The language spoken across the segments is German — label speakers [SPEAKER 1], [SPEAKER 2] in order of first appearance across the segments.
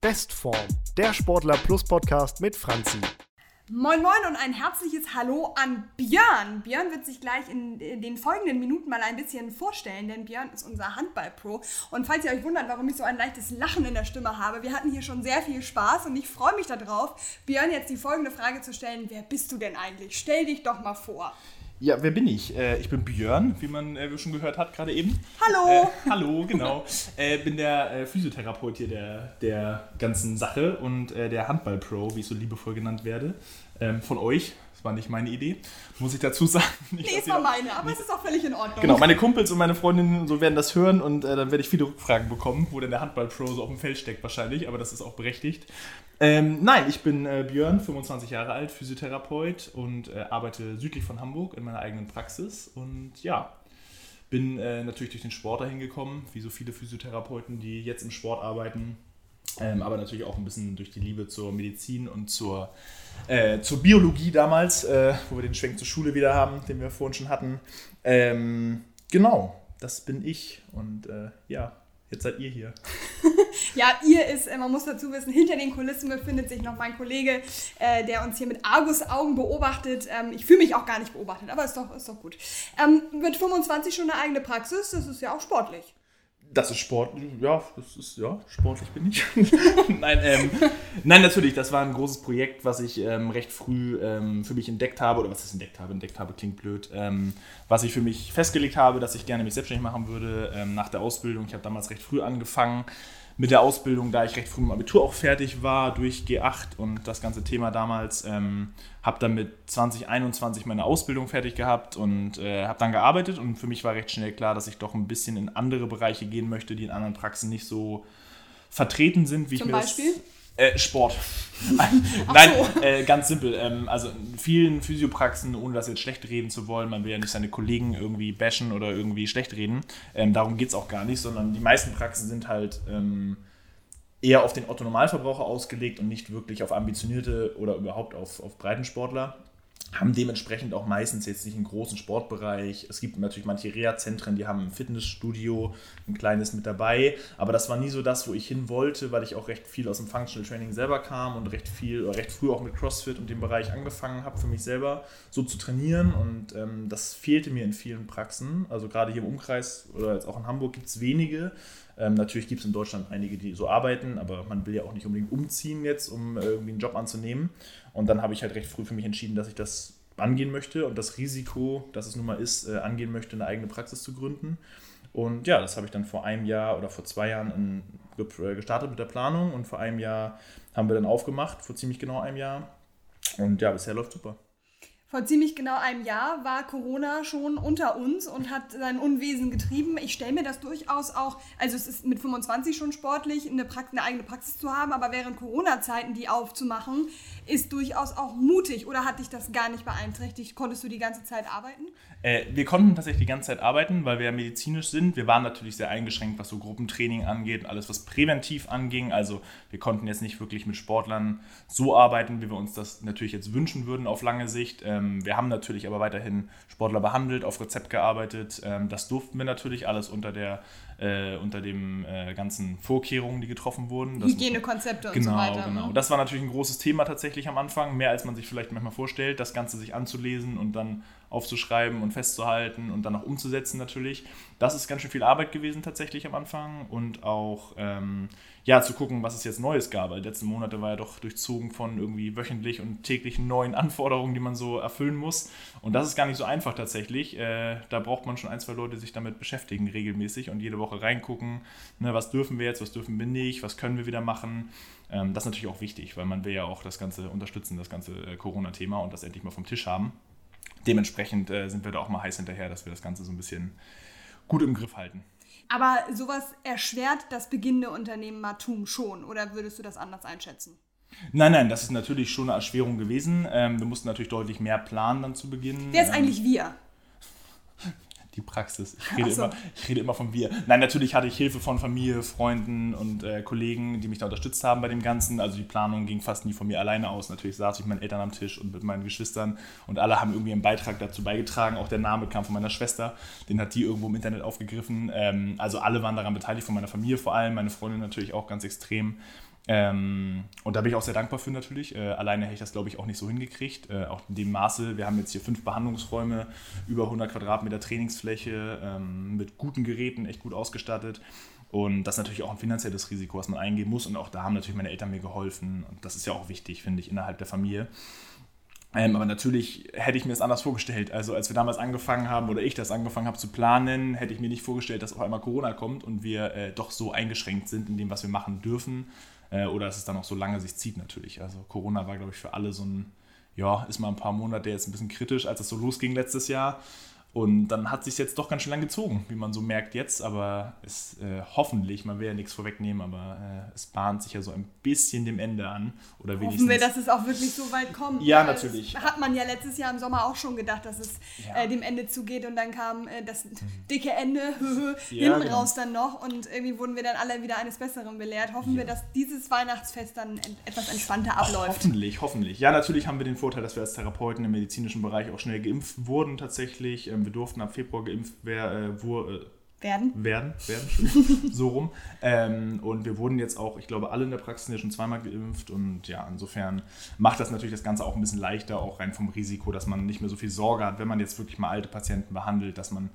[SPEAKER 1] Bestform, der Sportler Plus Podcast mit Franzi.
[SPEAKER 2] Moin Moin und ein herzliches Hallo an Björn. Björn wird sich gleich in, den folgenden Minuten mal ein bisschen vorstellen, denn Björn ist unser Handball-Pro. Und falls ihr euch wundert, warum ich so ein leichtes Lachen in der Stimme habe, wir hatten hier schon sehr viel Spaß und ich freue mich darauf, Björn jetzt die folgende Frage zu stellen. Wer bist du denn eigentlich? Stell dich doch mal vor.
[SPEAKER 3] Ja, wer bin ich? Äh, ich bin Björn, wie man äh, schon gehört hat gerade eben.
[SPEAKER 2] Hallo!
[SPEAKER 3] Äh, hallo, genau. äh, bin der äh, Physiotherapeut hier der, der ganzen Sache und äh, der Handball-Pro, wie ich so liebevoll genannt werde, ähm, von euch. Das war nicht meine Idee, muss ich dazu sagen.
[SPEAKER 2] Nicht, nee, es war meine, aber es ist auch völlig in Ordnung.
[SPEAKER 3] Genau, meine Kumpels und meine Freundinnen so werden das hören und äh, dann werde ich viele Rückfragen bekommen, wo denn der Handball-Pro so auf dem Feld steckt wahrscheinlich, aber das ist auch berechtigt. Ähm, nein, ich bin äh, Björn, 25 Jahre alt, Physiotherapeut und äh, arbeite südlich von Hamburg in meiner eigenen Praxis und ja, bin äh, natürlich durch den Sport dahin gekommen, wie so viele Physiotherapeuten, die jetzt im Sport arbeiten, ähm, aber natürlich auch ein bisschen durch die Liebe zur Medizin und zur äh, zur Biologie damals, äh, wo wir den Schwenk zur Schule wieder haben, den wir vorhin schon hatten. Ähm, genau, das bin ich und äh, ja, jetzt seid ihr hier.
[SPEAKER 2] ja, ihr ist, äh, man muss dazu wissen, hinter den Kulissen befindet sich noch mein Kollege, äh, der uns hier mit Argus-Augen beobachtet. Ähm, ich fühle mich auch gar nicht beobachtet, aber ist doch, ist doch gut. Ähm, mit 25 schon eine eigene Praxis, das ist ja auch sportlich.
[SPEAKER 3] Das ist Sport, ja, das ist, ja, sportlich bin ich. nein, ähm, nein, natürlich, das war ein großes Projekt, was ich ähm, recht früh ähm, für mich entdeckt habe, oder was ich entdeckt habe, entdeckt habe klingt blöd, ähm, was ich für mich festgelegt habe, dass ich gerne mich selbstständig machen würde ähm, nach der Ausbildung. Ich habe damals recht früh angefangen, mit der Ausbildung, da ich recht früh im Abitur auch fertig war durch G8 und das ganze Thema damals, ähm, habe dann mit 2021 meine Ausbildung fertig gehabt und äh, habe dann gearbeitet und für mich war recht schnell klar, dass ich doch ein bisschen in andere Bereiche gehen möchte, die in anderen Praxen nicht so vertreten sind, wie
[SPEAKER 2] Zum
[SPEAKER 3] ich mir
[SPEAKER 2] Beispiel?
[SPEAKER 3] das äh, Sport. Nein, so. äh, ganz simpel. Ähm, also in vielen Physiopraxen, ohne das jetzt schlecht reden zu wollen, man will ja nicht seine Kollegen irgendwie bashen oder irgendwie schlecht reden. Ähm, darum geht es auch gar nicht, sondern die meisten Praxen sind halt ähm, eher auf den Otto-Normalverbraucher ausgelegt und nicht wirklich auf ambitionierte oder überhaupt auf, auf Breitensportler haben dementsprechend auch meistens jetzt nicht einen großen Sportbereich. Es gibt natürlich manche Reha-Zentren, die haben ein Fitnessstudio, ein kleines mit dabei, aber das war nie so das, wo ich hin wollte, weil ich auch recht viel aus dem Functional Training selber kam und recht viel recht früh auch mit CrossFit und dem Bereich angefangen habe, für mich selber so zu trainieren und ähm, das fehlte mir in vielen Praxen. Also gerade hier im Umkreis oder jetzt auch in Hamburg gibt es wenige. Ähm, natürlich gibt es in Deutschland einige, die so arbeiten, aber man will ja auch nicht unbedingt umziehen jetzt, um äh, irgendwie einen Job anzunehmen. Und dann habe ich halt recht früh für mich entschieden, dass ich das angehen möchte und das Risiko, dass es nun mal ist, äh, angehen möchte, eine eigene Praxis zu gründen. Und ja, das habe ich dann vor einem Jahr oder vor zwei Jahren in, äh, gestartet mit der Planung und vor einem Jahr haben wir dann aufgemacht, vor ziemlich genau einem Jahr. Und ja, bisher läuft super.
[SPEAKER 2] Vor ziemlich genau einem Jahr war Corona schon unter uns und hat sein Unwesen getrieben. Ich stelle mir das durchaus auch, also es ist mit 25 schon sportlich, eine, Prax eine eigene Praxis zu haben, aber während Corona-Zeiten die aufzumachen, ist durchaus auch mutig. Oder hat dich das gar nicht beeinträchtigt? Konntest du die ganze Zeit arbeiten?
[SPEAKER 3] Äh, wir konnten tatsächlich die ganze Zeit arbeiten, weil wir ja medizinisch sind. Wir waren natürlich sehr eingeschränkt, was so Gruppentraining angeht alles, was präventiv anging. Also wir konnten jetzt nicht wirklich mit Sportlern so arbeiten, wie wir uns das natürlich jetzt wünschen würden auf lange Sicht. Ähm, wir haben natürlich aber weiterhin Sportler behandelt, auf Rezept gearbeitet. Ähm, das durften wir natürlich alles unter der äh, unter den äh, ganzen Vorkehrungen, die getroffen wurden.
[SPEAKER 2] Das Hygienekonzepte
[SPEAKER 3] genau,
[SPEAKER 2] und so weiter.
[SPEAKER 3] Genau, genau. Das war natürlich ein großes Thema tatsächlich am Anfang, mehr als man sich vielleicht manchmal vorstellt, das Ganze sich anzulesen und dann aufzuschreiben und festzuhalten und dann auch umzusetzen natürlich. Das ist ganz schön viel Arbeit gewesen tatsächlich am Anfang und auch ähm, ja, zu gucken, was es jetzt Neues gab. Weil die letzten Monate war ja doch durchzogen von irgendwie wöchentlich und täglichen neuen Anforderungen, die man so erfüllen muss. Und das ist gar nicht so einfach tatsächlich. Äh, da braucht man schon ein, zwei Leute, die sich damit beschäftigen regelmäßig und jede Woche reingucken, ne, was dürfen wir jetzt, was dürfen wir nicht, was können wir wieder machen. Ähm, das ist natürlich auch wichtig, weil man will ja auch das Ganze unterstützen, das ganze äh, Corona-Thema und das endlich mal vom Tisch haben dementsprechend äh, sind wir da auch mal heiß hinterher, dass wir das Ganze so ein bisschen gut im Griff halten.
[SPEAKER 2] Aber sowas erschwert das beginnende Unternehmertum schon, oder würdest du das anders einschätzen?
[SPEAKER 3] Nein, nein, das ist natürlich schon eine Erschwerung gewesen. Ähm, wir mussten natürlich deutlich mehr planen dann zu Beginn.
[SPEAKER 2] Wer ist ähm, eigentlich wir?
[SPEAKER 3] Die Praxis. Ich rede, so. immer, ich rede immer von wir. Nein, natürlich hatte ich Hilfe von Familie, Freunden und äh, Kollegen, die mich da unterstützt haben bei dem Ganzen. Also die Planung ging fast nie von mir alleine aus. Natürlich saß ich mit meinen Eltern am Tisch und mit meinen Geschwistern und alle haben irgendwie einen Beitrag dazu beigetragen. Auch der Name kam von meiner Schwester, den hat die irgendwo im Internet aufgegriffen. Ähm, also alle waren daran beteiligt, von meiner Familie vor allem, meine Freundin natürlich auch ganz extrem. Ähm, und da bin ich auch sehr dankbar für natürlich. Äh, alleine hätte ich das, glaube ich, auch nicht so hingekriegt. Äh, auch in dem Maße, wir haben jetzt hier fünf Behandlungsräume, über 100 Quadratmeter Trainingsfläche, ähm, mit guten Geräten, echt gut ausgestattet. Und das ist natürlich auch ein finanzielles Risiko, was man eingehen muss. Und auch da haben natürlich meine Eltern mir geholfen. Und das ist ja auch wichtig, finde ich, innerhalb der Familie. Ähm, aber natürlich hätte ich mir das anders vorgestellt. Also als wir damals angefangen haben oder ich das angefangen habe zu planen, hätte ich mir nicht vorgestellt, dass auf einmal Corona kommt und wir äh, doch so eingeschränkt sind in dem, was wir machen dürfen. Äh, oder dass es dann auch so lange sich zieht natürlich. Also Corona war, glaube ich, für alle so ein, ja, ist mal ein paar Monate jetzt ein bisschen kritisch, als es so losging letztes Jahr. Und dann hat sich jetzt doch ganz schön lang gezogen, wie man so merkt jetzt. Aber es äh, hoffentlich, man will ja nichts vorwegnehmen, aber äh, es bahnt sich ja so ein bisschen dem Ende an. Oder
[SPEAKER 2] wenigstens. Hoffen wir, dass es auch wirklich so weit kommt.
[SPEAKER 3] Ja, natürlich.
[SPEAKER 2] Hat man ja letztes Jahr im Sommer auch schon gedacht, dass es ja. äh, dem Ende zugeht. Und dann kam äh, das mhm. dicke Ende ja, hinten genau. raus dann noch. Und irgendwie wurden wir dann alle wieder eines Besseren belehrt. Hoffen ja. wir, dass dieses Weihnachtsfest dann etwas entspannter abläuft.
[SPEAKER 3] hoffentlich, hoffentlich. Ja, natürlich haben wir den Vorteil, dass wir als Therapeuten im medizinischen Bereich auch schnell geimpft wurden tatsächlich. Ähm, wir durften ab Februar geimpft wer, äh, wo, äh,
[SPEAKER 2] werden.
[SPEAKER 3] Werden, werden, so rum. Ähm, und wir wurden jetzt auch, ich glaube, alle in der Praxis ja schon zweimal geimpft. Und ja, insofern macht das natürlich das Ganze auch ein bisschen leichter, auch rein vom Risiko, dass man nicht mehr so viel Sorge hat, wenn man jetzt wirklich mal alte Patienten behandelt, dass man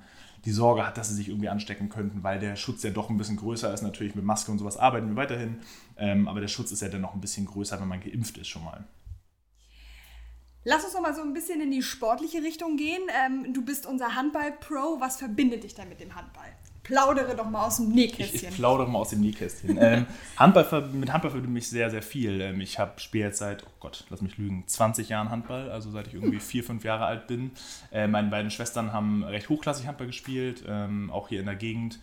[SPEAKER 3] die Sorge hat, dass sie sich irgendwie anstecken könnten, weil der Schutz ja doch ein bisschen größer ist. Natürlich mit Maske und sowas arbeiten wir weiterhin, ähm, aber der Schutz ist ja dann noch ein bisschen größer, wenn man geimpft ist schon mal.
[SPEAKER 2] Lass uns noch mal so ein bisschen in die sportliche Richtung gehen. Ähm, du bist unser Handball-Pro. Was verbindet dich denn mit dem Handball? Plaudere doch mal aus dem Nähkästchen.
[SPEAKER 3] Ich, ich plaudere mal aus dem Nähkästchen. ähm, Handball, mit Handball verbindet mich sehr, sehr viel. Ähm, ich habe spiele jetzt seit, oh Gott, lass mich lügen, 20 Jahren Handball, also seit ich irgendwie vier, fünf Jahre alt bin. Äh, meine beiden Schwestern haben recht hochklassig Handball gespielt, ähm, auch hier in der Gegend.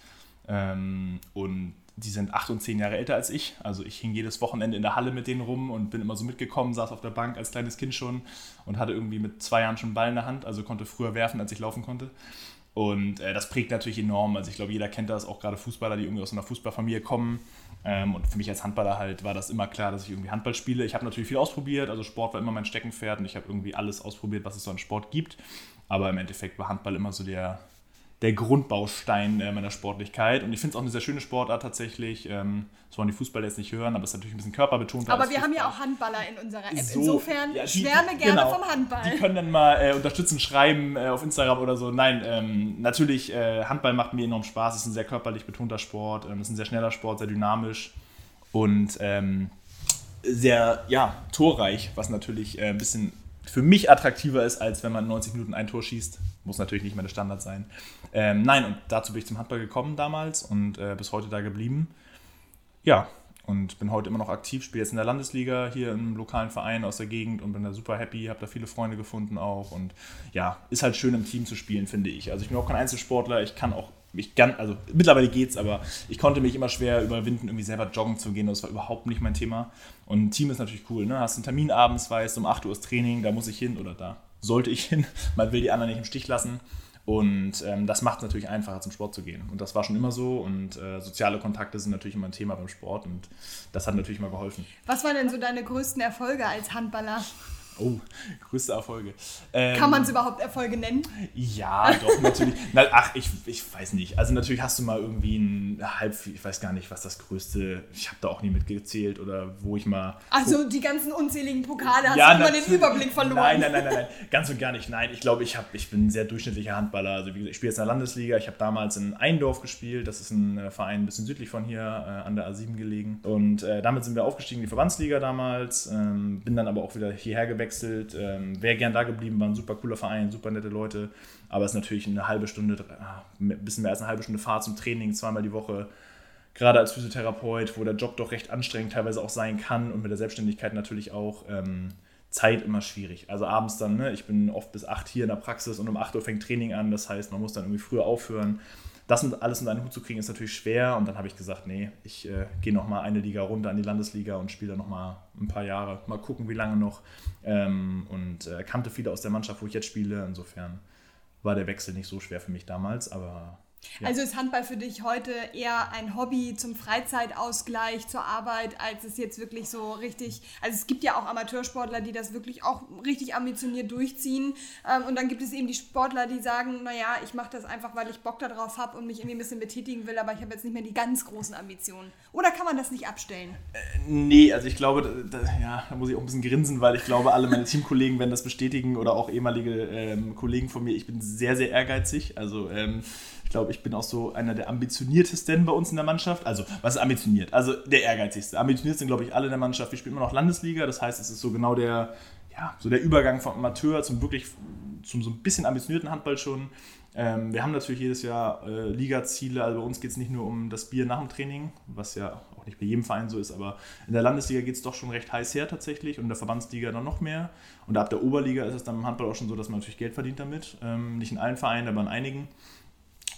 [SPEAKER 3] Ähm, und die sind acht und zehn Jahre älter als ich. Also ich hing jedes Wochenende in der Halle mit denen rum und bin immer so mitgekommen, saß auf der Bank als kleines Kind schon und hatte irgendwie mit zwei Jahren schon Ball in der Hand, also konnte früher werfen, als ich laufen konnte. Und äh, das prägt natürlich enorm. Also ich glaube, jeder kennt das, auch gerade Fußballer, die irgendwie aus einer Fußballfamilie kommen. Ähm, und für mich als Handballer halt war das immer klar, dass ich irgendwie Handball spiele. Ich habe natürlich viel ausprobiert, also Sport war immer mein Steckenpferd und ich habe irgendwie alles ausprobiert, was es so an Sport gibt. Aber im Endeffekt war Handball immer so der, der Grundbaustein äh, meiner Sportlichkeit. Und ich finde es auch eine sehr schöne Sportart tatsächlich. Ähm, das wollen die Fußballer jetzt nicht hören, aber es ist natürlich ein bisschen körperbetont.
[SPEAKER 2] Aber wir haben ja auch Handballer in unserer App. So, Insofern ja, die, schwärme gerne genau, vom Handball.
[SPEAKER 3] Die können dann mal äh, unterstützen, schreiben äh, auf Instagram oder so. Nein, ähm, natürlich, äh, Handball macht mir enorm Spaß. Es ist ein sehr körperlich betonter Sport. Ähm, es ist ein sehr schneller Sport, sehr dynamisch und ähm, sehr, ja, torreich, was natürlich äh, ein bisschen für mich attraktiver ist, als wenn man 90 Minuten ein Tor schießt. Muss natürlich nicht mehr der Standard sein. Ähm, nein, und dazu bin ich zum Handball gekommen damals und äh, bis heute da geblieben. Ja, und bin heute immer noch aktiv, spiele jetzt in der Landesliga hier im lokalen Verein aus der Gegend und bin da super happy, habe da viele Freunde gefunden auch und ja, ist halt schön im Team zu spielen, finde ich. Also ich bin auch kein Einzelsportler, ich kann auch ich kann, also mittlerweile geht's, aber ich konnte mich immer schwer überwinden, irgendwie selber joggen zu gehen. Das war überhaupt nicht mein Thema. Und ein Team ist natürlich cool, ne? Hast einen Termin abends, weißt, um 8 Uhr ist Training, da muss ich hin oder da sollte ich hin. Man will die anderen nicht im Stich lassen. Und ähm, das macht es natürlich einfacher, zum Sport zu gehen. Und das war schon immer so. Und äh, soziale Kontakte sind natürlich immer ein Thema beim Sport. Und das hat natürlich mal geholfen.
[SPEAKER 2] Was waren denn so deine größten Erfolge als Handballer?
[SPEAKER 3] Oh, größte Erfolge.
[SPEAKER 2] Ähm, Kann man es überhaupt Erfolge nennen?
[SPEAKER 3] Ja, doch, natürlich. Na, ach, ich, ich weiß nicht. Also natürlich hast du mal irgendwie ein halb, ich weiß gar nicht, was das größte, ich habe da auch nie mitgezählt oder wo ich mal...
[SPEAKER 2] Also die ganzen unzähligen Pokale, hast ja, du immer den Überblick verloren?
[SPEAKER 3] Nein, nein, nein, nein, nein, ganz und gar nicht. Nein, ich glaube, ich, ich bin ein sehr durchschnittlicher Handballer. Also wie gesagt, ich spiele jetzt in der Landesliga. Ich habe damals in Eindorf gespielt. Das ist ein äh, Verein ein bisschen südlich von hier, äh, an der A7 gelegen. Und äh, damit sind wir aufgestiegen in die Verbandsliga damals. Ähm, bin dann aber auch wieder hierher gewechselt gewechselt. Ähm, Wäre gern da geblieben, war ein super cooler Verein, super nette Leute. Aber es ist natürlich eine halbe Stunde, ein bisschen mehr als eine halbe Stunde Fahrt zum Training, zweimal die Woche. Gerade als Physiotherapeut, wo der Job doch recht anstrengend teilweise auch sein kann und mit der Selbstständigkeit natürlich auch. Ähm, Zeit immer schwierig. Also abends dann, ne, ich bin oft bis 8 hier in der Praxis und um 8 Uhr fängt Training an. Das heißt, man muss dann irgendwie früher aufhören das alles in einen Hut zu kriegen, ist natürlich schwer. Und dann habe ich gesagt, nee, ich äh, gehe nochmal eine Liga runter an die Landesliga und spiele nochmal ein paar Jahre. Mal gucken, wie lange noch. Ähm, und äh, kannte viele aus der Mannschaft, wo ich jetzt spiele. Insofern war der Wechsel nicht so schwer für mich damals. Aber
[SPEAKER 2] Ja. Also ist Handball für dich heute eher ein Hobby zum Freizeitausgleich zur Arbeit, als es jetzt wirklich so richtig. Also es gibt ja auch Amateursportler, die das wirklich auch richtig ambitioniert durchziehen. Ähm, und dann gibt es eben die Sportler, die sagen, naja, ich mache das einfach, weil ich Bock darauf habe und mich irgendwie ein bisschen betätigen will, aber ich habe jetzt nicht mehr die ganz großen Ambitionen. Oder kann man das nicht abstellen?
[SPEAKER 3] Äh, nee, also ich glaube, da, ja, da muss ich auch ein bisschen grinsen, weil ich glaube, alle meine Teamkollegen werden das bestätigen oder auch ehemalige ähm, Kollegen von mir. Ich bin sehr, sehr ehrgeizig. Also ähm, glaube, ich bin auch so einer der ambitioniertesten bei uns in der Mannschaft. Also, was ist ambitioniert? Also, der ehrgeizigste. Ambitioniert sind, glaube ich, alle in der Mannschaft. Wir spielen immer noch Landesliga. Das heißt, es ist so genau der, ja, so der Übergang vom Amateur zum wirklich, zum so ein bisschen ambitionierten Handball schon. Ähm, wir haben natürlich jedes Jahr äh, Ligaziele. Also, bei uns geht es nicht nur um das Bier nach dem Training, was ja auch nicht bei jedem Verein so ist, aber in der Landesliga geht es doch schon recht heiß her tatsächlich und in der Verbandsliga dann noch mehr. Und ab der Oberliga ist es dann im Handball auch schon so, dass man natürlich Geld verdient damit. Ähm, nicht in allen Vereinen, aber in einigen.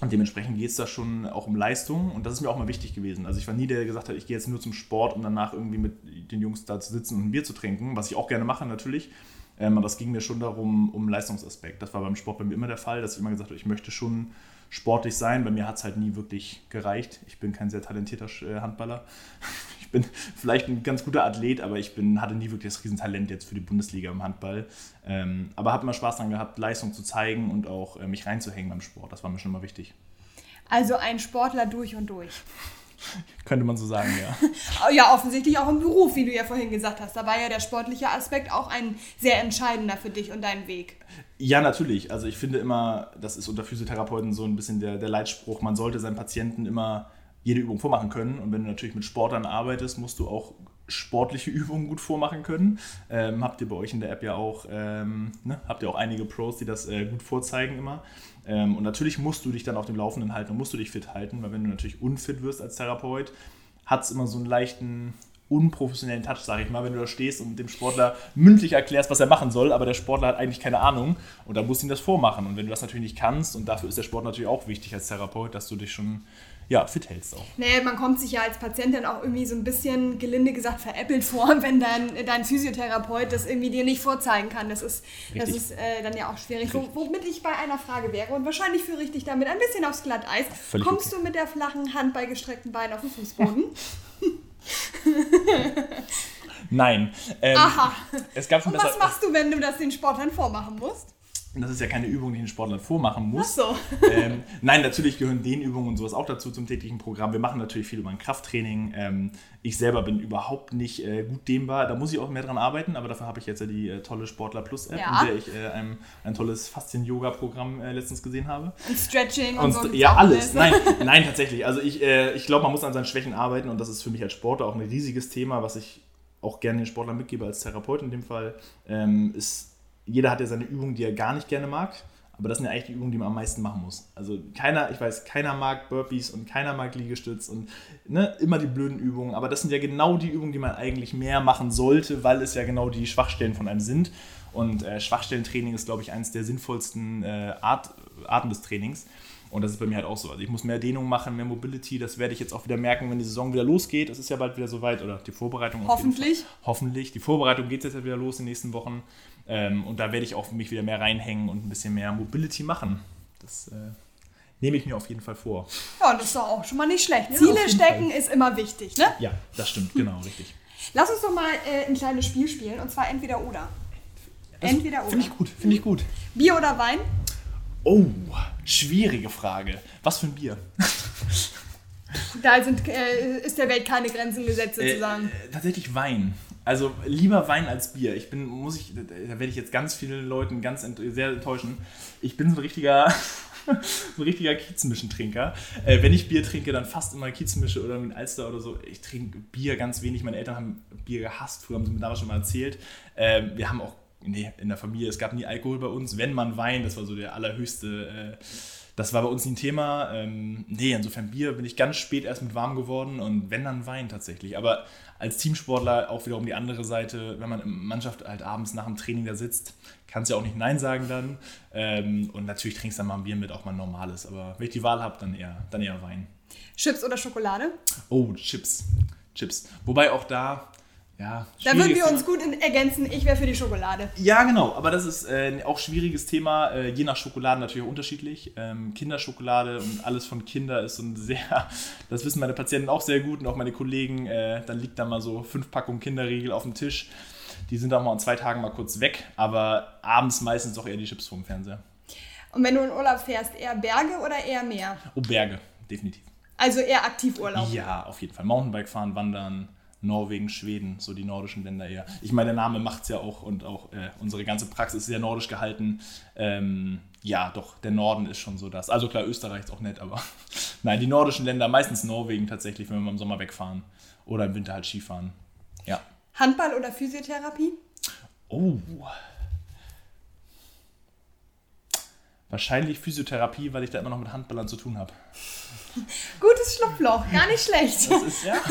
[SPEAKER 3] Und dementsprechend geht es da schon auch um Leistung und das ist mir auch mal wichtig gewesen. Also ich war nie der, der gesagt hat, ich gehe jetzt nur zum Sport, um danach irgendwie mit den Jungs da zu sitzen und ein Bier zu trinken, was ich auch gerne mache natürlich. Ähm, aber es ging mir schon darum, um Leistungsaspekt. Das war beim Sport bei mir immer der Fall, dass ich immer gesagt habe, ich möchte schon sportlich sein. Bei mir hat es halt nie wirklich gereicht. Ich bin kein sehr talentierter äh, Handballer. Ich bin vielleicht ein ganz guter Athlet, aber ich bin, hatte nie wirklich das Riesentalent jetzt für die Bundesliga im Handball. Ähm, aber habe immer Spaß daran gehabt, Leistung zu zeigen und auch äh, mich reinzuhängen beim Sport. Das war mir schon immer wichtig.
[SPEAKER 2] Also ein Sportler durch und durch.
[SPEAKER 3] Könnte man so sagen,
[SPEAKER 2] ja. ja, offensichtlich auch im Beruf, wie du ja vorhin gesagt hast. Da war ja der sportliche Aspekt auch ein sehr entscheidender für dich und deinen Weg.
[SPEAKER 3] Ja, natürlich. Also ich finde immer, das ist unter Physiotherapeuten so ein bisschen der, der Leitspruch, man sollte seinen Patienten immer jede Übung vormachen können. Und wenn du natürlich mit Sportlern arbeitest, musst du auch sportliche Übungen gut vormachen können. Ähm, habt ihr bei euch in der App ja auch, ähm, ne, habt ihr auch einige Pros, die das äh, gut vorzeigen immer. Ähm, und natürlich musst du dich dann auf dem Laufenden halten und musst du dich fit halten, weil wenn du natürlich unfit wirst als Therapeut, hat es immer so einen leichten unprofessionellen Touch, sage ich mal, wenn du da stehst und dem Sportler mündlich erklärst, was er machen soll, aber der Sportler hat eigentlich keine Ahnung und da musst du ihm das vormachen. Und wenn du das natürlich nicht kannst, und dafür ist der Sport natürlich auch wichtig als Therapeut, dass du dich schon ja, fit hältst auch.
[SPEAKER 2] Nee, man kommt sich ja als Patient dann auch irgendwie so ein bisschen, gelinde gesagt, veräppelt vor, wenn dein, dein Physiotherapeut das irgendwie dir nicht vorzeigen kann. Das ist, das ist äh, dann ja auch schwierig. Wo, womit ich bei einer Frage wäre, und wahrscheinlich führe ich dich damit ein bisschen aufs Glatteis, Völlig kommst okay. du mit der flachen Hand bei gestreckten Beinen auf den Fußboden?
[SPEAKER 3] Nein.
[SPEAKER 2] Ähm, Aha. Es gab schon Und was machst du, wenn du das den Sportlern vormachen musst?
[SPEAKER 3] Das ist ja keine Übung, die ein Sportler vormachen muss.
[SPEAKER 2] Ach
[SPEAKER 3] so. ähm, nein, natürlich gehören Dehnübungen und sowas auch dazu zum täglichen Programm. Wir machen natürlich viel über ein Krafttraining. Ähm, ich selber bin überhaupt nicht äh, gut dehnbar. Da muss ich auch mehr dran arbeiten, aber dafür habe ich jetzt ja die äh, tolle Sportler Plus App, ja. in der ich äh, ein, ein tolles Faszien-Yoga-Programm äh, letztens gesehen habe.
[SPEAKER 2] Und Stretching und, und
[SPEAKER 3] so. Ja, alles. Nein, nein, tatsächlich. Also ich, äh, ich glaube, man muss an seinen Schwächen arbeiten und das ist für mich als Sportler auch ein riesiges Thema, was ich auch gerne den Sportlern mitgebe als Therapeut in dem Fall, ähm, ist jeder hat ja seine Übungen, die er gar nicht gerne mag. Aber das sind ja eigentlich die Übungen, die man am meisten machen muss. Also keiner, ich weiß, keiner mag Burpees und keiner mag Liegestütz und ne, immer die blöden Übungen. Aber das sind ja genau die Übungen, die man eigentlich mehr machen sollte, weil es ja genau die Schwachstellen von einem sind. Und äh, Schwachstellentraining ist, glaube ich, eines der sinnvollsten äh, Art, Arten des Trainings. Und das ist bei mir halt auch so. Also ich muss mehr Dehnung machen, mehr Mobility. Das werde ich jetzt auch wieder merken, wenn die Saison wieder losgeht. Es ist ja bald wieder soweit. Oder die Vorbereitung.
[SPEAKER 2] Hoffentlich.
[SPEAKER 3] Hoffentlich. Die Vorbereitung geht jetzt ja wieder los in den nächsten Wochen. Ähm, und da werde ich auch mich wieder mehr reinhängen und ein bisschen mehr Mobility machen. Das äh, nehme ich mir auf jeden Fall vor.
[SPEAKER 2] Ja, das ist doch auch schon mal nicht schlecht. Ja, Ziele stecken Fall. ist immer wichtig, ne?
[SPEAKER 3] Ja, das stimmt, genau, richtig.
[SPEAKER 2] Lass uns doch mal äh, ein kleines Spiel spielen und zwar entweder oder.
[SPEAKER 3] entweder oder. Finde ich gut, finde ich gut.
[SPEAKER 2] Bier oder Wein?
[SPEAKER 3] Oh, schwierige Frage. Was für ein Bier?
[SPEAKER 2] Da sind, äh, ist der Welt keine Grenzen gesetzt äh, sozusagen.
[SPEAKER 3] Äh, tatsächlich Wein. Also lieber Wein als Bier. Ich bin, muss ich, da werde ich jetzt ganz vielen Leuten ganz sehr enttäuschen. Ich bin so ein richtiger, so ein richtiger Kiezmischentrinker. Äh, wenn ich Bier trinke, dann fast immer Kiezmische oder mit Alster oder so. Ich trinke Bier ganz wenig. Meine Eltern haben Bier gehasst, früher haben sie mir damals schon mal erzählt. Äh, wir haben auch, nee, in der Familie, es gab nie Alkohol bei uns. Wenn man Wein, das war so der allerhöchste. Äh, das war bei uns nie ein Thema. Ähm, nee, insofern Bier bin ich ganz spät erst mit warm geworden und wenn dann Wein tatsächlich. Aber als Teamsportler auch wiederum die andere Seite, wenn man in Mannschaft halt abends nach dem Training da sitzt, kannst du ja auch nicht Nein sagen dann. Ähm, und natürlich trinkst du dann mal ein Bier mit, auch mal ein normales. Aber wenn ich die Wahl habe, dann eher, dann eher Wein.
[SPEAKER 2] Chips oder Schokolade?
[SPEAKER 3] Oh, Chips. Chips. Wobei auch da, ja,
[SPEAKER 2] Da würden wir uns gut ergänzen. Ich wäre für die Schokolade.
[SPEAKER 3] Ja, genau, aber das ist äh, auch schwieriges Thema, äh, je nach Schokolade natürlich auch unterschiedlich. Ähm, Kinderschokolade und alles von Kinder ist so ein sehr, das wissen meine Patienten auch sehr gut und auch meine Kollegen, äh, dann liegt da mal so fünf Packungen Kinderriegel auf dem Tisch. Die sind dann mal in zwei Tagen mal kurz weg, aber abends meistens auch eher die Chips vom Fernseher.
[SPEAKER 2] Und wenn du in Urlaub fährst, eher Berge oder eher Meer?
[SPEAKER 3] Oh, Berge, definitiv.
[SPEAKER 2] Also eher Aktivurlaub.
[SPEAKER 3] Ja, auf jeden Fall. Mountainbike fahren, wandern, Norwegen, Schweden, so die nordischen Länder eher. Ich meine, der Name macht es ja auch und auch äh, unsere ganze Praxis ist sehr nordisch gehalten. Ähm, ja, doch, der Norden ist schon so das. Also klar, Österreich ist auch nett, aber nein, die nordischen Länder, meistens Norwegen tatsächlich, wenn wir mal im Sommer wegfahren oder im Winter halt Skifahren. Ja.
[SPEAKER 2] Handball oder Physiotherapie?
[SPEAKER 3] Oh. Wahrscheinlich Physiotherapie, weil ich da immer noch mit Handballern zu tun habe.
[SPEAKER 2] Gutes Schlupfloch, gar nicht schlecht.
[SPEAKER 3] Das ist, ja.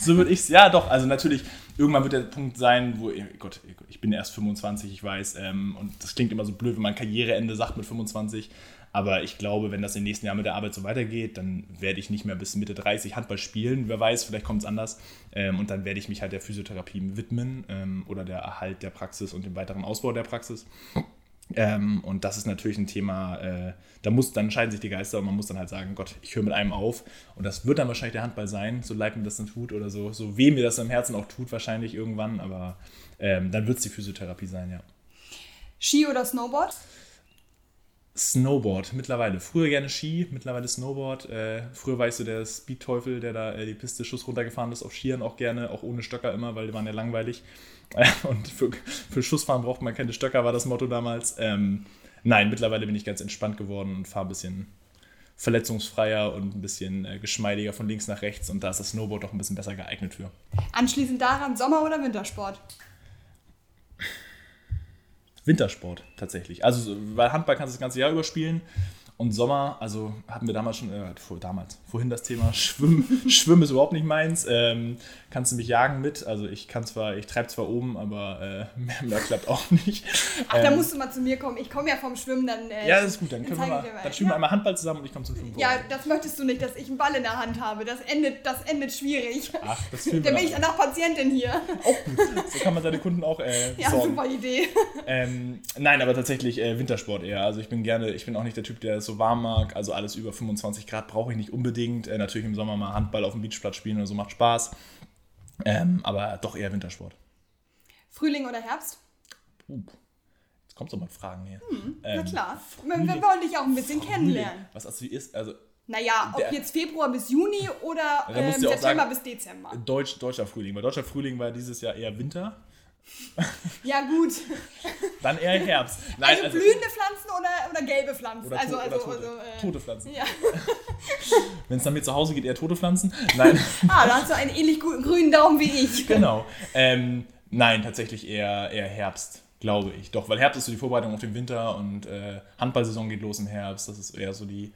[SPEAKER 3] So würde ich es, ja doch, also natürlich, irgendwann wird der Punkt sein, wo, Gott, ich bin erst 25, ich weiß, ähm, und das klingt immer so blöd, wenn man Karriereende sagt mit 25, aber ich glaube, wenn das im nächsten Jahr mit der Arbeit so weitergeht, dann werde ich nicht mehr bis Mitte 30 Handball spielen, wer weiß, vielleicht kommt es anders, ähm, und dann werde ich mich halt der Physiotherapie widmen ähm, oder der Erhalt der Praxis und dem weiteren Ausbau der Praxis. Ähm, und das ist natürlich ein Thema, äh, da muss, dann scheiden sich die Geister und man muss dann halt sagen, Gott, ich höre mit einem auf. Und das wird dann wahrscheinlich der Handball sein, so leid mir das dann tut oder so, so weh mir das im Herzen auch tut, wahrscheinlich irgendwann, aber ähm, dann wird es die Physiotherapie sein, ja.
[SPEAKER 2] Ski oder Snowboard?
[SPEAKER 3] Snowboard mittlerweile. Früher gerne Ski, mittlerweile Snowboard. Äh, früher war ich so der Speed-Teufel, der da äh, die Piste Schuss runtergefahren ist, auf Skiern auch gerne, auch ohne Stöcker immer, weil die waren ja langweilig. Und für, für Schussfahren braucht man keine Stöcker, war das Motto damals. Ähm, nein, mittlerweile bin ich ganz entspannt geworden und fahre ein bisschen verletzungsfreier und ein bisschen äh, geschmeidiger von links nach rechts und da ist das Snowboard doch ein bisschen besser geeignet für.
[SPEAKER 2] Anschließend daran Sommer- oder Wintersport?
[SPEAKER 3] Wintersport tatsächlich. Also so- weil Handball kannst du das ganze Jahr überspielen und Sommer, also hatten wir damals schon, äh, vor, damals, vorhin das Thema Schwimmen. Schwimmen ist überhaupt nicht meins. Ähm, kannst du mich jagen mit? Also ich kann zwar, ich treibe zwar oben, aber äh, mehr, mehr klappt auch nicht.
[SPEAKER 2] Ach, da
[SPEAKER 3] Ähm,
[SPEAKER 2] musst du mal zu mir kommen. Ich komme ja vom Schwimmen, dann. Äh,
[SPEAKER 3] Ja, das ist gut, dann können wir mal, dann wir
[SPEAKER 2] Ja.
[SPEAKER 3] einmal Handball zusammen und ich komme zum Schwimmen.
[SPEAKER 2] Ja, das möchtest du nicht, dass ich einen Ball in der Hand habe. Das endet, das endet schwierig.
[SPEAKER 3] Ach, das
[SPEAKER 2] Dann
[SPEAKER 3] wir
[SPEAKER 2] bin ich
[SPEAKER 3] dann
[SPEAKER 2] danach Patientin hier.
[SPEAKER 3] auch gut. So kann man seine Kunden auch äh,
[SPEAKER 2] Ja,
[SPEAKER 3] sorgen.
[SPEAKER 2] super Idee.
[SPEAKER 3] Ähm, nein, aber tatsächlich äh, Wintersport eher. Also ich bin gerne, ich bin auch nicht der Typ, der es so warm mag. Also alles über 25 Grad brauche ich nicht unbedingt. Äh, natürlich im Sommer mal Handball auf dem Beachplatz spielen oder so macht Spaß. Ähm, aber doch eher Wintersport.
[SPEAKER 2] Frühling oder Herbst?
[SPEAKER 3] Uh, jetzt kommt so mal Fragen hier.
[SPEAKER 2] Na
[SPEAKER 3] Ähm,
[SPEAKER 2] klar. Wir,
[SPEAKER 3] Frühling-
[SPEAKER 2] wir wollen dich auch ein bisschen kennenlernen.
[SPEAKER 3] Was assoziierst also
[SPEAKER 2] Naja, ob
[SPEAKER 3] Der-
[SPEAKER 2] jetzt Februar bis Juni oder ähm, September
[SPEAKER 3] sagen-
[SPEAKER 2] bis Dezember.
[SPEAKER 3] Deutsch, deutscher Frühling. Weil deutscher Frühling war dieses Jahr eher Winter,
[SPEAKER 2] Ja, gut.
[SPEAKER 3] dann eher Herbst. Nein,
[SPEAKER 2] Also, blühende Pflanzen oder, oder gelbe Pflanzen?
[SPEAKER 3] oder,
[SPEAKER 2] also, also,
[SPEAKER 3] tote,
[SPEAKER 2] also, äh,
[SPEAKER 3] tote Pflanzen.
[SPEAKER 2] Ja.
[SPEAKER 3] Wenn es dann mir zu Hause geht, eher tote Pflanzen. Nein.
[SPEAKER 2] Ah, da hast du einen ähnlich guten grünen Daumen wie ich.
[SPEAKER 3] Genau. Ähm, nein, tatsächlich eher, eher Herbst, glaube ich. Doch, weil Herbst ist so die Vorbereitung auf den Winter und äh, Handballsaison geht los im Herbst. Das ist eher so die.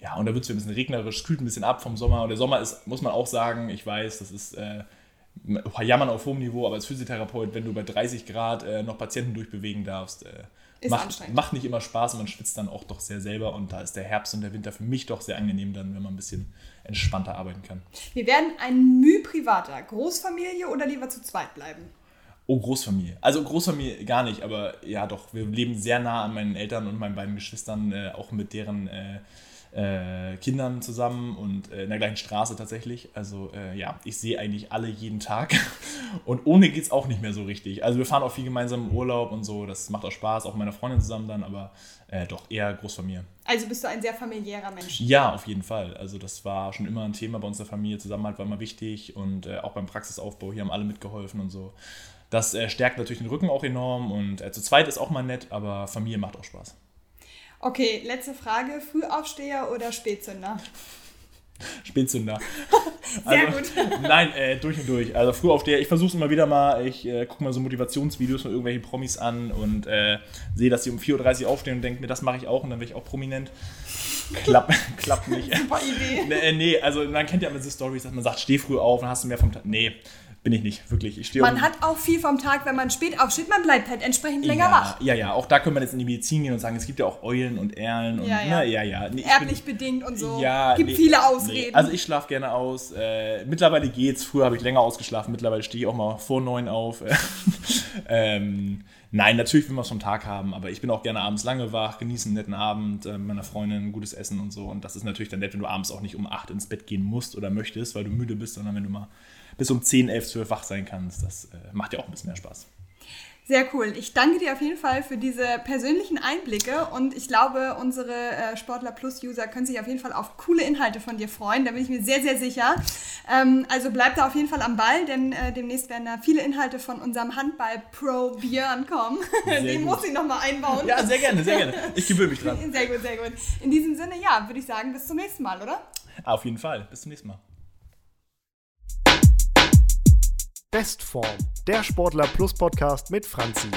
[SPEAKER 3] Ja, und da wird es ein bisschen regnerisch, es kühlt ein bisschen ab vom Sommer. Und der Sommer ist, muss man auch sagen, ich weiß, das ist äh, Jammern auf hohem Niveau, aber als Physiotherapeut, wenn du bei 30 Grad äh, noch Patienten durchbewegen darfst, äh, macht, macht nicht immer Spaß und man schwitzt dann auch doch sehr selber. Und da ist der Herbst und der Winter für mich doch sehr angenehm dann, wenn man ein bisschen entspannter arbeiten kann.
[SPEAKER 2] Wir werden ein Müh privater. Großfamilie oder lieber zu zweit bleiben?
[SPEAKER 3] Oh, Großfamilie. Also Großfamilie gar nicht, aber ja doch, wir leben sehr nah an meinen Eltern und meinen beiden Geschwistern, äh, auch mit deren äh, Kindern zusammen und äh, in der gleichen Straße tatsächlich. Also äh, ja, ich sehe eigentlich alle jeden Tag und ohne geht es auch nicht mehr so richtig. Also wir fahren auch viel gemeinsam im Urlaub und so, das macht auch Spaß, auch mit meiner Freundin zusammen dann, aber äh, doch eher Großfamilie.
[SPEAKER 2] Also bist du ein sehr familiärer Mensch.
[SPEAKER 3] Ja, auf jeden Fall. Also das war schon immer ein Thema bei uns in der Familie. Zusammenhalt war immer wichtig und äh, auch beim Praxisaufbau hier haben alle mitgeholfen und so. Das äh, stärkt natürlich den Rücken auch enorm und zu zweit ist auch mal nett, aber Familie macht auch Spaß.
[SPEAKER 2] Okay, letzte Frage. Frühaufsteher oder Spätzünder?
[SPEAKER 3] Spätzünder.
[SPEAKER 2] Sehr
[SPEAKER 3] also,
[SPEAKER 2] gut.
[SPEAKER 3] Nein, äh, durch und durch. Also früh auf der, ich versuche es immer wieder mal, ich äh, gucke mir so Motivationsvideos von irgendwelchen Promis an und äh, sehe, dass sie um 4.30 Uhr aufstehen und denke mir, das mache ich auch und dann werde ich auch prominent. Klapp, klappt nicht.
[SPEAKER 2] Super Idee.
[SPEAKER 3] Nee, äh, nee, also man kennt ja immer diese Stories, dass man sagt, steh früh auf, dann hast du mehr vom Tag. Nee, bin ich nicht, wirklich. Ich stehe
[SPEAKER 2] Man
[SPEAKER 3] um-
[SPEAKER 2] hat auch viel vom Tag, wenn man spät aufsteht, man bleibt halt entsprechend länger
[SPEAKER 3] ja,
[SPEAKER 2] wach.
[SPEAKER 3] Ja, ja, auch da könnte man jetzt in die Medizin gehen und sagen, es gibt ja auch Eulen und Erlen und
[SPEAKER 2] Ja, ja.
[SPEAKER 3] Ne, ja, ja. Nee, ich
[SPEAKER 2] Erblich bedingt und so.
[SPEAKER 3] Ja,
[SPEAKER 2] Gibt
[SPEAKER 3] nee,
[SPEAKER 2] viele Ausreden.
[SPEAKER 3] Nee. Also ich schlafe gerne aus. Äh, mittlerweile geht's. Früher habe ich länger ausgeschlafen. Mittlerweile stehe ich auch mal vor neun auf. ähm, nein, natürlich will man es vom Tag haben, aber ich bin auch gerne abends lange wach, genieße einen netten Abend äh, mit meiner Freundin, gutes Essen und so. Und das ist natürlich dann nett, wenn du abends auch nicht um acht ins Bett gehen musst oder möchtest, weil du müde bist, sondern wenn du mal bis um 10, 11, 12 wach sein kannst. Das äh, macht ja auch ein bisschen mehr Spaß.
[SPEAKER 2] Sehr cool. Ich danke dir auf jeden Fall für diese persönlichen Einblicke und ich glaube, unsere äh, Sportler Plus User können sich auf jeden Fall auf coole Inhalte von dir freuen. Da bin ich mir sehr, sehr sicher. Ähm, also bleib da auf jeden Fall am Ball, denn äh, demnächst werden da viele Inhalte von unserem Handball-Pro Björn kommen. Den
[SPEAKER 3] gut.
[SPEAKER 2] muss ich nochmal einbauen.
[SPEAKER 3] Ja, sehr gerne, sehr gerne. Ich gewöhne mich dran.
[SPEAKER 2] Sehr gut, sehr gut. In diesem Sinne, ja, würde ich sagen, bis zum nächsten Mal, oder?
[SPEAKER 3] Auf jeden Fall. Bis zum nächsten Mal.
[SPEAKER 1] Bestform, der Sportler Plus Podcast mit Franzi.